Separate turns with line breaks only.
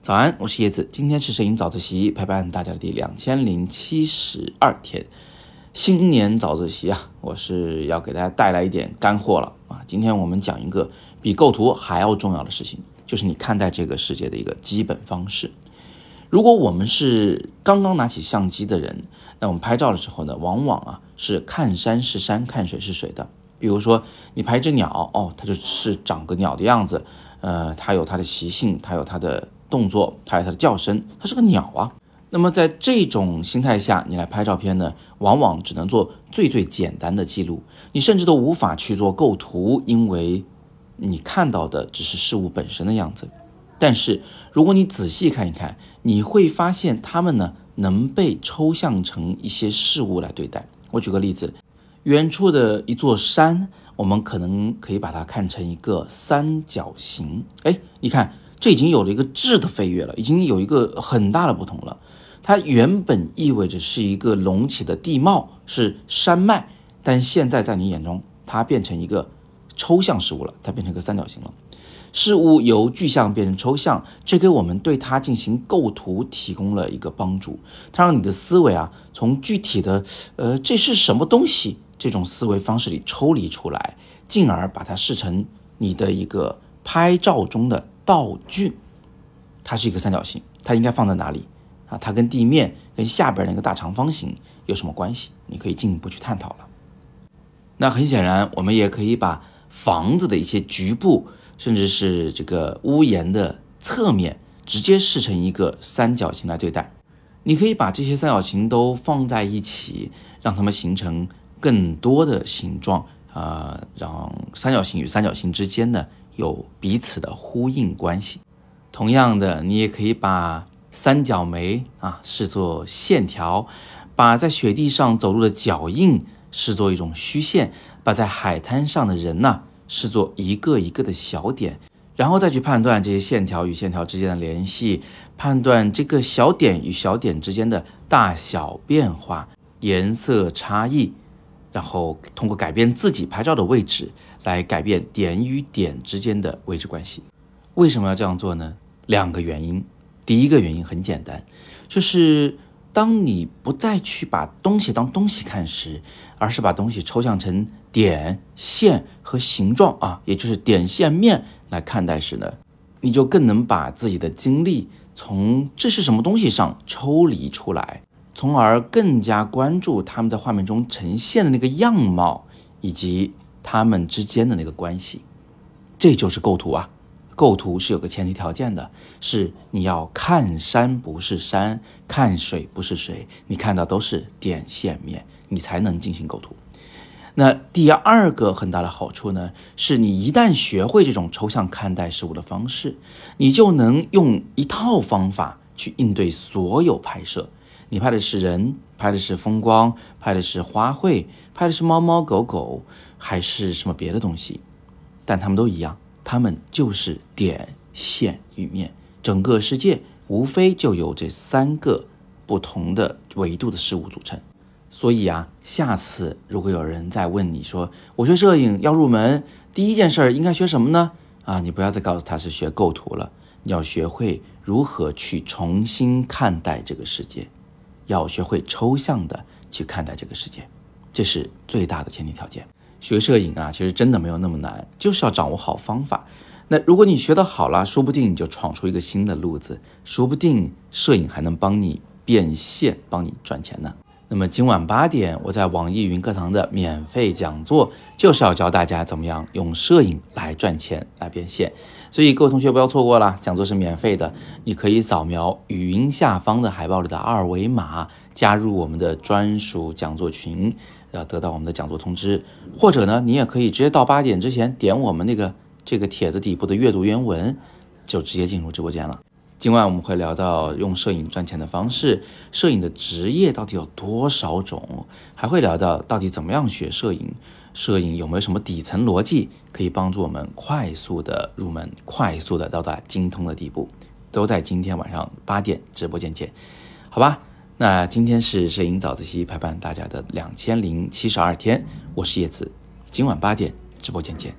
早安，我是叶子，今天是摄影早自习陪伴大家的第两千零七十二天，新年早自习啊，我是要给大家带来一点干货了啊！今天我们讲一个比构图还要重要的事情，就是你看待这个世界的一个基本方式。如果我们是刚刚拿起相机的人，那我们拍照的时候呢，往往啊是看山是山，看水是水的。比如说你拍一只鸟，哦，它就是长个鸟的样子，呃，它有它的习性，它有它的。动作，还有它的叫声，它是个鸟啊。那么在这种心态下，你来拍照片呢，往往只能做最最简单的记录，你甚至都无法去做构图，因为你看到的只是事物本身的样子。但是如果你仔细看一看，你会发现它们呢能被抽象成一些事物来对待。我举个例子，远处的一座山，我们可能可以把它看成一个三角形。哎，你看。这已经有了一个质的飞跃了，已经有一个很大的不同了。它原本意味着是一个隆起的地貌，是山脉，但现在在你眼中，它变成一个抽象事物了，它变成一个三角形了。事物由具象变成抽象，这给我们对它进行构图提供了一个帮助。它让你的思维啊，从具体的呃这是什么东西这种思维方式里抽离出来，进而把它视成你的一个拍照中的。道具，它是一个三角形，它应该放在哪里啊？它跟地面、跟下边那个大长方形有什么关系？你可以进一步去探讨了。那很显然，我们也可以把房子的一些局部，甚至是这个屋檐的侧面，直接视成一个三角形来对待。你可以把这些三角形都放在一起，让它们形成更多的形状啊，让三角形与三角形之间呢。有彼此的呼应关系。同样的，你也可以把三角梅啊视作线条，把在雪地上走路的脚印视作一种虚线，把在海滩上的人呢视作一个一个的小点，然后再去判断这些线条与线条之间的联系，判断这个小点与小点之间的大小变化、颜色差异，然后通过改变自己拍照的位置。来改变点与点之间的位置关系，为什么要这样做呢？两个原因。第一个原因很简单，就是当你不再去把东西当东西看时，而是把东西抽象成点、线和形状啊，也就是点、线、面来看待时呢，你就更能把自己的精力从这是什么东西上抽离出来，从而更加关注他们在画面中呈现的那个样貌以及。他们之间的那个关系，这就是构图啊！构图是有个前提条件的，是你要看山不是山，看水不是水，你看到都是点线面，你才能进行构图。那第二个很大的好处呢，是你一旦学会这种抽象看待事物的方式，你就能用一套方法去应对所有拍摄。你拍的是人，拍的是风光，拍的是花卉，拍的是猫猫狗狗，还是什么别的东西？但它们都一样，它们就是点、线与面。整个世界无非就由这三个不同的维度的事物组成。所以啊，下次如果有人再问你说我学摄影要入门，第一件事儿应该学什么呢？啊，你不要再告诉他是学构图了，你要学会如何去重新看待这个世界。要学会抽象的去看待这个世界，这是最大的前提条件。学摄影啊，其实真的没有那么难，就是要掌握好方法。那如果你学得好了，说不定你就闯出一个新的路子，说不定摄影还能帮你变现，帮你赚钱呢。那么今晚八点，我在网易云课堂的免费讲座，就是要教大家怎么样用摄影来赚钱、来变现。所以各位同学不要错过了，讲座是免费的，你可以扫描语音下方的海报里的二维码，加入我们的专属讲座群，要得到我们的讲座通知。或者呢，你也可以直接到八点之前点我们那个这个帖子底部的阅读原文，就直接进入直播间了。今晚我们会聊到用摄影赚钱的方式，摄影的职业到底有多少种，还会聊到到底怎么样学摄影，摄影有没有什么底层逻辑可以帮助我们快速的入门，快速的到达精通的地步，都在今天晚上八点直播间见，好吧？那今天是摄影早自习陪伴大家的两千零七十二天，我是叶子，今晚八点直播间见。